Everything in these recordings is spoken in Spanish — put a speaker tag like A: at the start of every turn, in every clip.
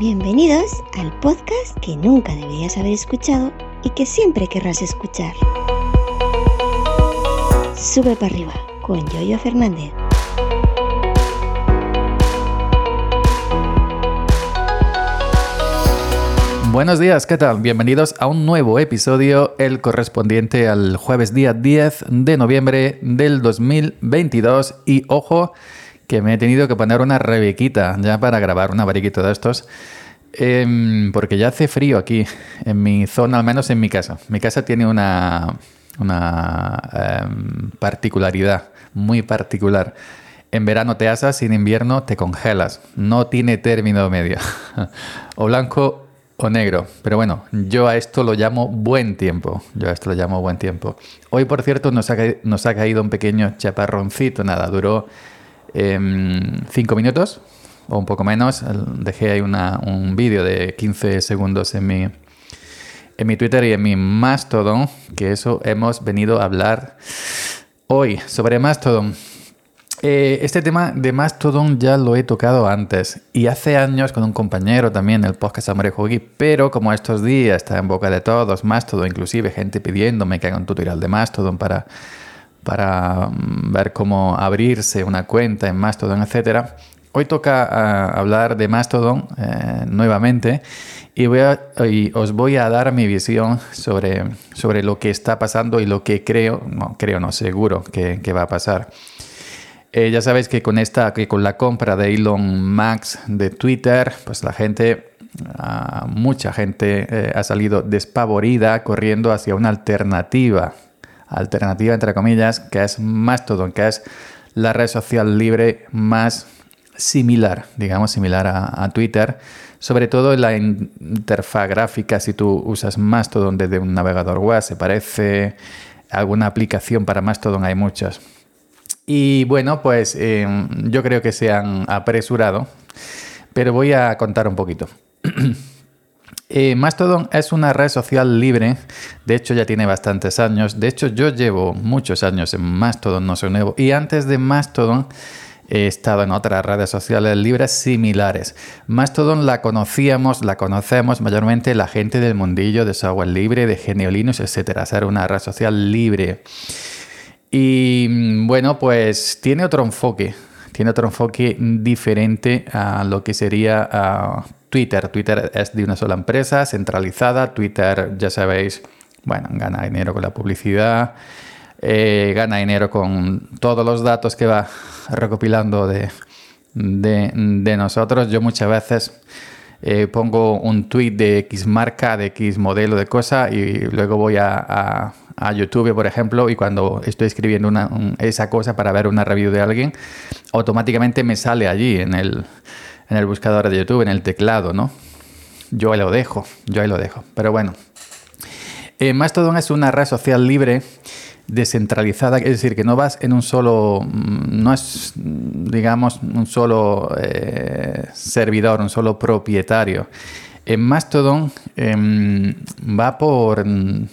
A: Bienvenidos al podcast que nunca deberías haber escuchado y que siempre querrás escuchar. Sube para arriba con Yoyo Fernández.
B: Buenos días, ¿qué tal? Bienvenidos a un nuevo episodio, el correspondiente al jueves día 10 de noviembre del 2022. Y ojo, que me he tenido que poner una rebequita ya para grabar un abariquito de estos. Em, porque ya hace frío aquí, en mi zona, al menos en mi casa. Mi casa tiene una, una em, particularidad muy particular. En verano te asas y en invierno te congelas. No tiene término medio. o blanco o negro. Pero bueno, yo a esto lo llamo buen tiempo. Yo a esto lo llamo buen tiempo. Hoy, por cierto, nos ha, nos ha caído un pequeño chaparroncito. Nada, duró em, cinco minutos o un poco menos. Dejé ahí un vídeo de 15 segundos en mi, en mi Twitter y en mi Mastodon, que eso hemos venido a hablar hoy sobre Mastodon. Eh, este tema de Mastodon ya lo he tocado antes y hace años con un compañero también, el podcast Amore Jogi, pero como estos días está en boca de todos, Mastodon, inclusive gente pidiéndome que haga un tutorial de Mastodon para, para mm, ver cómo abrirse una cuenta en Mastodon, etc. Hoy toca ah, hablar de Mastodon eh, nuevamente y, os voy a dar mi visión sobre, sobre lo que está pasando y lo que creo, no creo, no seguro que, que va a pasar. Eh, ya sabéis que con esta, que con la compra de Elon Max de Twitter, pues la gente, ah, mucha gente eh, ha salido despavorida corriendo hacia una alternativa, alternativa entre comillas, que es Mastodon, que es la red social libre más similar, digamos, similar a, Twitter, sobre todo en la interfaz gráfica, si tú usas Mastodon desde un navegador web, se parece, alguna aplicación para Mastodon hay muchas. Y bueno, pues em, yo creo que se han apresurado, pero voy a contar un poquito. Eh, Mastodon es una red social libre, de hecho ya tiene bastantes años, de hecho yo llevo muchos años en Mastodon, no soy nuevo, y antes de Mastodon he estado en otras redes sociales libres similares. Mastodon la conocíamos, la conocemos mayormente la gente del mundillo de software libre, de Geneolinux, etcétera, ser una red social libre. Y mm, bueno, pues tiene otro enfoque, tiene otro enfoque diferente a lo que sería Twitter. Twitter es de una sola empresa, centralizada. Twitter, ya sabéis, bueno, gana dinero con la publicidad, eh, gana dinero con todos los datos que va recopilando de, nosotros. Yo muchas veces eh, pongo un tweet de X marca, de X modelo de cosa y luego voy a a YouTube, por ejemplo, y cuando estoy escribiendo una, esa cosa para ver una review de alguien, automáticamente me sale allí en el, en el buscador de YouTube, en el teclado, ¿no? Yo ahí lo dejo, yo ahí lo dejo. Pero bueno, eh, Mastodon es una red social libre descentralizada, es decir, que no vas en un solo, mm, no es, digamos, un solo eh, servidor, un solo propietario. En Mastodon em, va por Mm,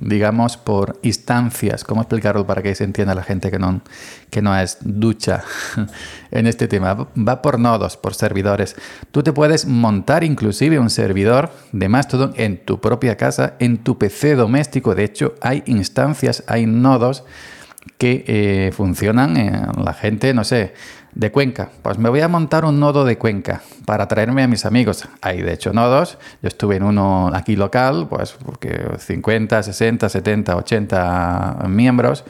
B: digamos, por instancias. ¿Cómo explicarlo para que se entienda la gente que no, que no es ducha en este tema? Va por nodos, por servidores. Tú te puedes montar inclusive un servidor de Mastodon en tu propia casa, en tu PC doméstico. De hecho, hay instancias, hay nodos que eh, funcionan en la gente, no sé, de Cuenca. Pues me voy a montar un nodo de Cuenca para traerme a mis amigos. Hay de hecho nodos. Yo estuve en uno aquí local, pues porque 50, 60, 70, 80 miembros.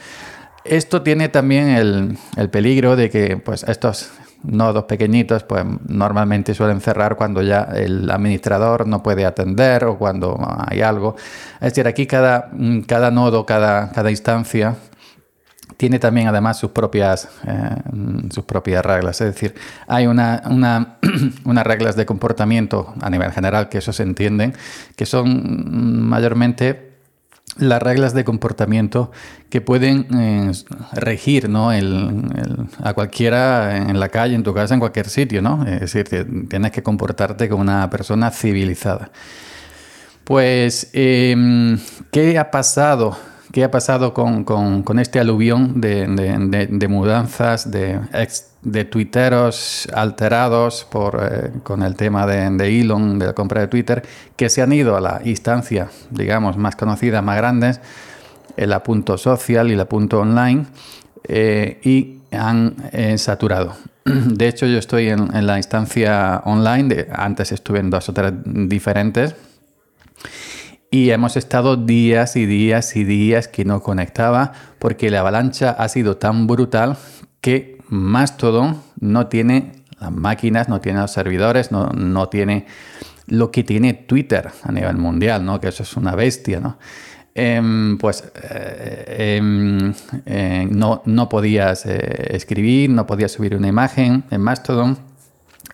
B: Esto tiene también el, el peligro de que pues estos nodos pequeñitos pues normalmente suelen cerrar cuando ya el administrador no puede atender o cuando hay algo. Es decir, aquí cada, cada nodo, cada, cada instancia tiene también además sus propias, eh, sus propias reglas. Es decir, hay una, unas reglas de comportamiento a nivel general que eso se entienden, que son mayormente las reglas de comportamiento que pueden eh, regir ¿no? a cualquiera en la calle, en tu casa, en cualquier sitio. ¿no? Es decir, tienes que comportarte como una persona civilizada. Pues, em, ¿qué ha pasado ¿Qué ha pasado con, este aluvión de, mudanzas, de de tuiteros alterados por, eh, con el tema de, de, Elon, de la compra de Twitter, que se han ido a la instancia, digamos, más conocida, más grandes, la punto social y la punto online, eh, y han eh, saturado. De hecho, yo estoy en, la instancia online, de, antes estuve en dos o tres diferentes, y hemos estado días y días y días que no conectaba porque la avalancha ha sido tan brutal que Mastodon no tiene las máquinas, no tiene los servidores, no, no tiene lo que tiene Twitter a nivel mundial, ¿no? Que eso es una bestia, ¿no? Em, pues eh, em, eh, no, no, podías eh, escribir, no podías subir una imagen en Mastodon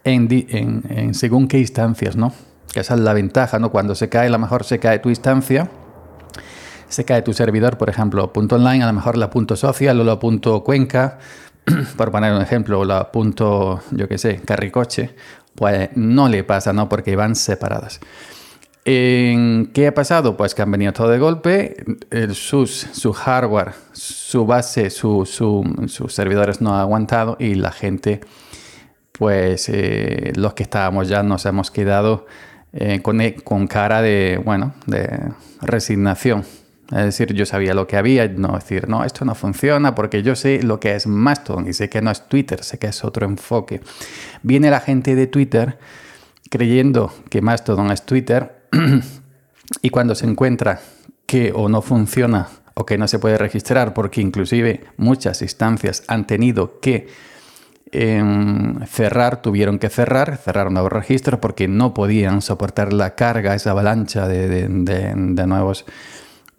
B: en, según qué instancias, ¿no? Que esa es la ventaja, ¿no? Cuando se cae, a lo mejor se cae tu instancia, se cae tu servidor, por ejemplo, punto online, a lo mejor la punto social o la punto cuenca, por poner un ejemplo, la punto, yo qué sé, carricoche, pues no le pasa, ¿no? Porque van separadas. ¿Qué ha pasado? Pues que han venido todo de golpe, el, sus, su hardware, su base, sus servidores no han aguantado y la gente, pues eh, los que estábamos ya nos hemos quedado eh, con, con, cara de, bueno, de resignación. Es decir, yo sabía lo que había, no decir, no, esto no funciona porque yo sé lo que es Mastodon y sé que no es Twitter, sé que es otro enfoque. Viene la gente de Twitter creyendo que Mastodon es Twitter y cuando se encuentra que o no funciona o que no se puede registrar, porque inclusive muchas instancias han tenido que em, cerrar, tuvieron que cerrar, cerrar nuevos registros porque no podían soportar la carga, esa avalancha de, nuevos,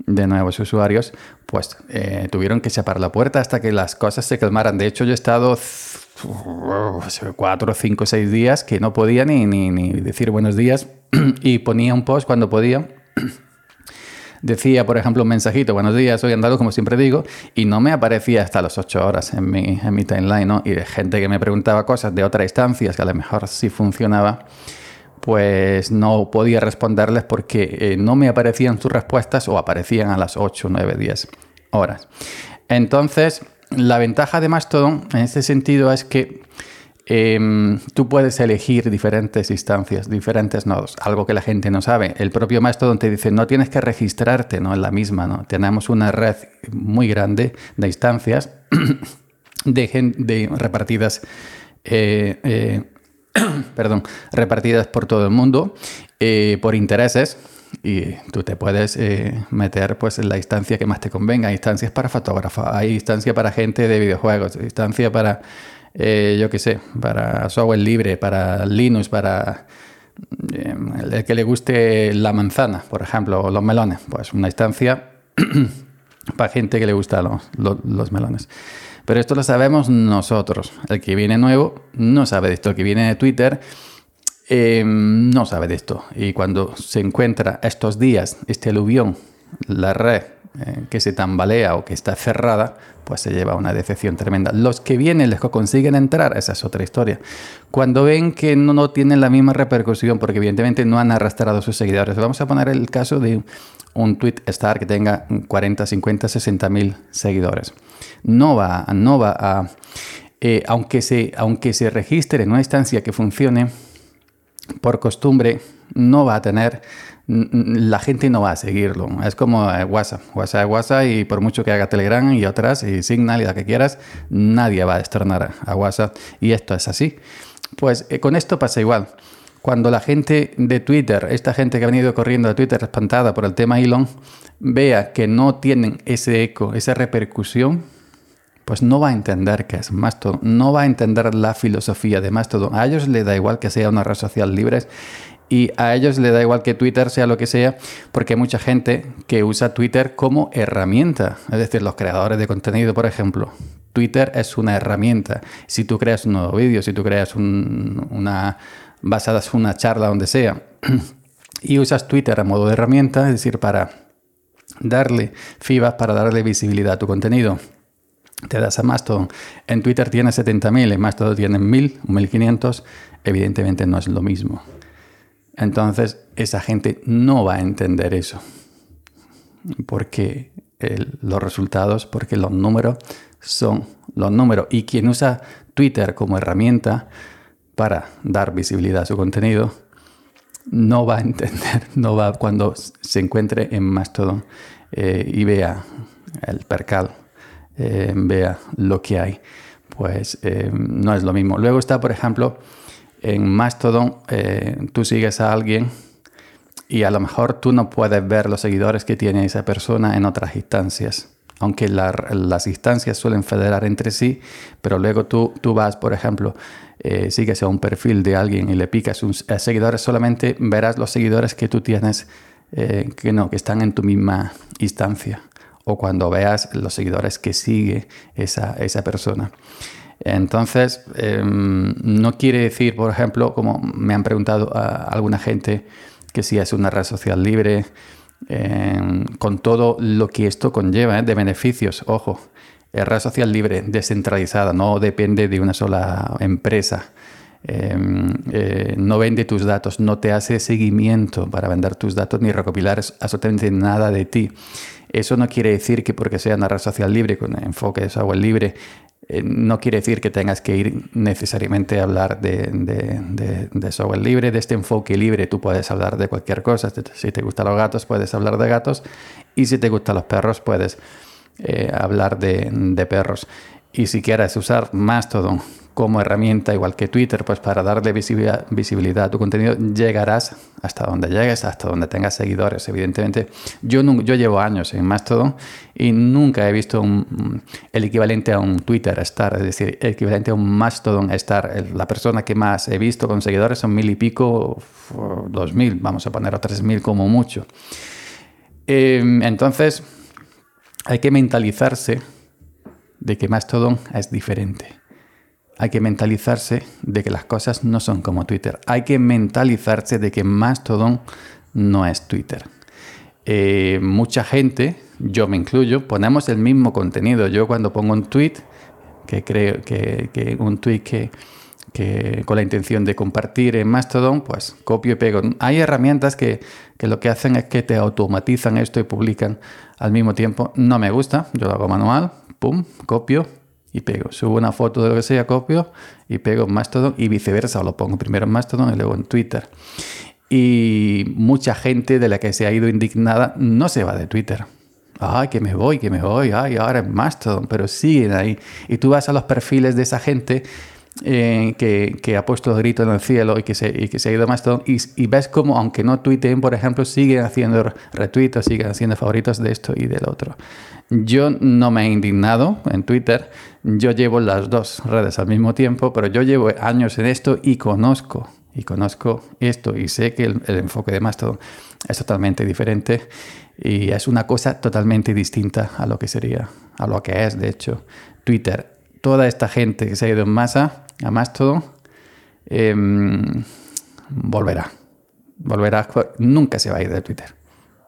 B: de nuevos usuarios, pues eh, tuvieron que separar la puerta hasta que las cosas se calmaran. De hecho, yo he estado cuatro, cinco, seis días que no podía ni, ni, decir buenos días y ponía un post cuando podía. Decía, por ejemplo, un mensajito, buenos días, soy andaluz, como siempre digo, y no me aparecía hasta las ocho horas en mi, en mi timeline, ¿no? Y de gente que me preguntaba cosas de otras instancias que a lo mejor sí funcionaba, pues no podía responderles porque eh, no me aparecían sus respuestas o aparecían a las 8, 9, 10 horas. Entonces, la ventaja de Mastodon en este sentido es que em, tú puedes elegir diferentes instancias, diferentes nodos, algo que la gente no sabe. El propio Mastodon te dice, no tienes que registrarte ¿no? en la misma. ¿no? Tenemos una red muy grande de instancias de, repartidas, eh, eh, perdón, repartidas por todo el mundo eh, por intereses y tú te puedes meter pues en la instancia que más te convenga. Hay instancias para fotógrafos, hay instancia para gente de videojuegos, instancia para, eh, yo qué sé, para software libre, para Linux, para eh, el que le guste la manzana, por ejemplo, o los melones. Pues una instancia para gente que le gusta los, melones. Pero esto lo sabemos nosotros. El que viene nuevo no sabe de esto. El que viene de Twitter Em, no sabe de esto. Y cuando se encuentra estos días este aluvión, la red eh, que se tambalea o que está cerrada, pues se lleva una decepción tremenda. Los que vienen, los que consiguen entrar, esa es otra historia. Cuando ven que no, no tienen la misma repercusión, porque evidentemente no han arrastrado a sus seguidores. Vamos a poner el caso de un tweet star que tenga 40, 50, 60 mil seguidores. No va, no va a... Eh, aunque, se, aunque se registre en una instancia que funcione, por costumbre no va a tener, la gente no va a seguirlo. Es como eh, WhatsApp, WhatsApp, WhatsApp y por mucho que haga Telegram y otras y Signal y la que quieras, nadie va a externar a WhatsApp y esto es así. Pues eh, con esto pasa igual. Cuando la gente de Twitter, esta gente que ha venido corriendo de Twitter espantada por el tema Elon, vea que no tienen ese eco, esa repercusión, pues no va a entender qué es Mastodon, no va a entender la filosofía de Mastodon. A ellos les da igual que sea una red social libre y a ellos les da igual que Twitter sea lo que sea, porque hay mucha gente que usa Twitter como herramienta. Es decir, los creadores de contenido, por ejemplo. Twitter es una herramienta. Si tú creas un nuevo vídeo, si tú creas una basadas una charla donde sea, y usas Twitter a modo de herramienta, es decir, para darle feedback, para darle visibilidad a tu contenido te das a Mastodon. En Twitter tiene 70.000, en Mastodon tiene 1.000, 1.500. Evidentemente no es lo mismo. Entonces, esa gente no va a entender eso. Porque los resultados, porque los números son los números. Y quien usa Twitter como herramienta para dar visibilidad a su contenido, no va a entender, no va cuando se encuentre en Mastodon eh, y vea el percal, eh, vea lo que hay, pues eh, no es lo mismo. Luego está, por ejemplo, en Mastodon, tú sigues a alguien y a lo mejor tú no puedes ver los seguidores que tiene esa persona en otras instancias aunque las instancias suelen federar entre sí, pero luego tú, tú vas, por ejemplo, eh, sigues a un perfil de alguien y le picas un, a seguidores, solamente verás los seguidores que tú tienes eh, que no, que están en tu misma instancia, o cuando veas los seguidores que sigue esa, esa persona. Entonces, em, no quiere decir, por ejemplo, como me han preguntado alguna gente, que si es una red social libre, con todo lo que esto conlleva ¿eh? de beneficios. Ojo, es red social libre, descentralizada, no depende de una sola empresa. Em, eh, no vende tus datos, no te hace seguimiento para vender tus datos ni recopilar absolutamente nada de ti. Eso no quiere decir que porque sea una red social libre, con enfoque de software libre, eh, no quiere decir que tengas que ir necesariamente a hablar de, software libre, de este enfoque libre. Tú puedes hablar de cualquier cosa. Si te gustan los gatos, puedes hablar de gatos. Y si te gustan los perros, puedes eh, hablar de, perros. Y si quieres usar Mastodon como herramienta, igual que Twitter, pues para darle visibilidad, visibilidad a tu contenido, llegarás hasta donde llegues, hasta donde tengas seguidores. Evidentemente, yo, yo llevo años en Mastodon y nunca he visto el equivalente a un Twitter Star, es decir, el equivalente a un Mastodon Star. La persona que más he visto con seguidores son mil y pico, dos mil, vamos a poner a tres mil como mucho. Em, entonces, hay que mentalizarse de que Mastodon es diferente hay que mentalizarse de que las cosas no son como Twitter. Hay que mentalizarse de que Mastodon no es Twitter. Eh, mucha gente, yo me incluyo, ponemos el mismo contenido. Yo cuando pongo un tweet, que creo que, un tweet que, que, con la intención de compartir en Mastodon, pues copio y pego. Hay herramientas que, que lo que hacen es que te automatizan esto y publican al mismo tiempo. No me gusta, yo lo hago manual, pum, copio, y pego. Subo una foto de lo que sea, copio y pego en Mastodon y viceversa. lo pongo primero en Mastodon y luego en Twitter. Y mucha gente de la que se ha ido indignada no se va de Twitter. Ay, que me voy, que me voy, ay, ahora en Mastodon, pero siguen ahí. Y tú vas a los perfiles de esa gente eh, que, ha puesto el grito en el cielo y que se, y que se ha ido a Mastodon y, y, ves como, aunque no tuiteen, por ejemplo, siguen haciendo retweets, siguen haciendo favoritos de esto y del otro. Yo no me he indignado en Twitter, yo llevo las dos redes al mismo tiempo, pero yo llevo años en esto y conozco, y conozco esto y sé que el, enfoque de Mastodon es totalmente diferente y es una cosa totalmente distinta a lo que sería, a lo que es, de hecho, Twitter. Toda esta gente que se ha ido en masa a Mastodon em, volverá. Volverá, nunca se va a ir de Twitter.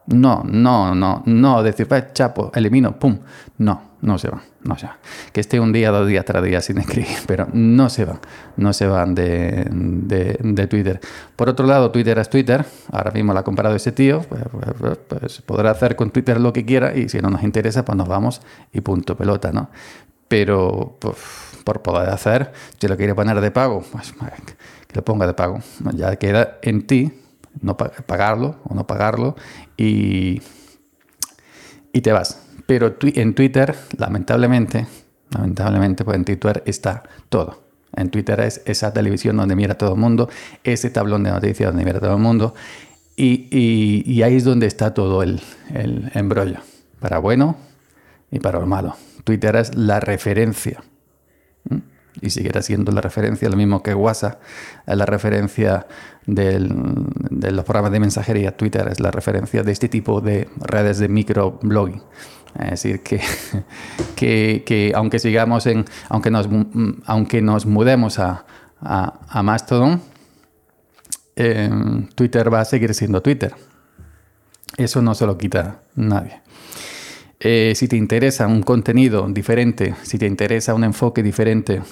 B: No, no, no, no decir, pues, chapo, elimino, pum. No, no se van, no se van. Que esté un día, dos días, tres días sin escribir, pero no se van, no se van de, de, Twitter. Por otro lado, Twitter es Twitter, ahora mismo lo ha comprado ese tío, pues, pues, pues, podrá hacer con Twitter lo que quiera y si no nos interesa, pues nos vamos y punto pelota, ¿no? Pero por poder hacer, si lo quiere poner de pago, pues que lo ponga de pago. Ya queda en ti no pagarlo o no pagarlo y, y te vas. Pero en Twitter, lamentablemente, lamentablemente, pues en Twitter está todo. En Twitter es esa televisión donde mira todo el mundo, ese tablón de noticias donde mira todo el mundo. Y, y, ahí es donde está todo el, el embrollo, para bueno y para lo malo. Twitter es la referencia. Y seguirá siendo la referencia, lo mismo que WhatsApp, es la referencia de los programas de mensajería, Twitter es la referencia de este tipo de redes de microblogging. Es decir, que, que, aunque sigamos en, aunque nos, aunque nos mudemos a, a, Mastodon, em, Twitter va a seguir siendo Twitter. Eso no se lo quita nadie. Eh, si te interesa un contenido diferente, si te interesa un enfoque diferente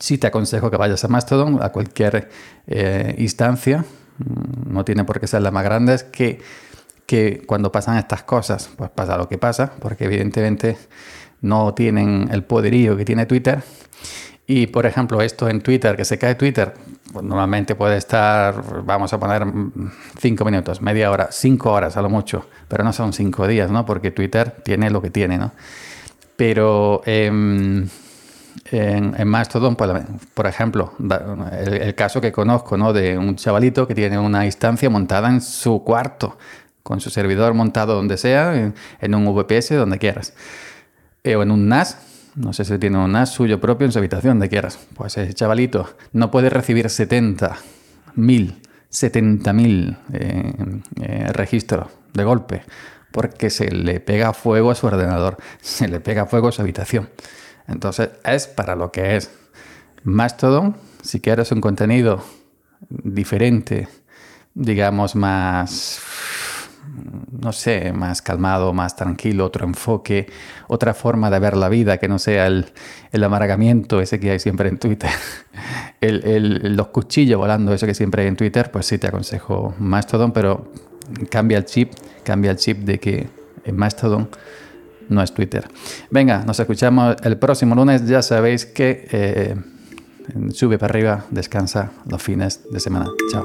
B: Sí te aconsejo que vayas a Mastodon, a cualquier eh, instancia, mm, no tiene por qué ser la más grande, es que, que cuando pasan estas cosas, pues pasa lo que pasa, porque evidentemente no tienen el poderío que tiene Twitter. Y por ejemplo, esto en Twitter, que se cae Twitter, pues normalmente puede estar, vamos a poner cinco minutos, media hora, cinco horas a lo mucho, pero no son cinco días, ¿no? Porque Twitter tiene lo que tiene, ¿no? Pero em, en, en, Mastodon, por ejemplo, el, caso que conozco, ¿no? De un chavalito que tiene una instancia montada en su cuarto, con su servidor montado donde sea, en, un VPS, donde quieras, eh, o en un NAS no sé si tiene un NAS suyo propio en su habitación, de quieras. Pues ese chavalito no puede recibir 70 mil, 70 mil eh, eh, registros de golpe porque se le pega fuego a su ordenador, se le pega fuego a su habitación. Entonces es para lo que es. Mastodon, si quieres un contenido diferente, digamos más no sé, más calmado, más tranquilo, otro enfoque, otra forma de ver la vida que no sea el, amargamiento ese que hay siempre en Twitter, el, los cuchillos volando, eso que siempre hay en Twitter, pues sí te aconsejo Mastodon, pero cambia el chip, cambia el chip de que Mastodon no es Twitter. Venga, nos escuchamos el próximo lunes, ya sabéis que eh, sube para arriba, descansa los fines de semana. Chao.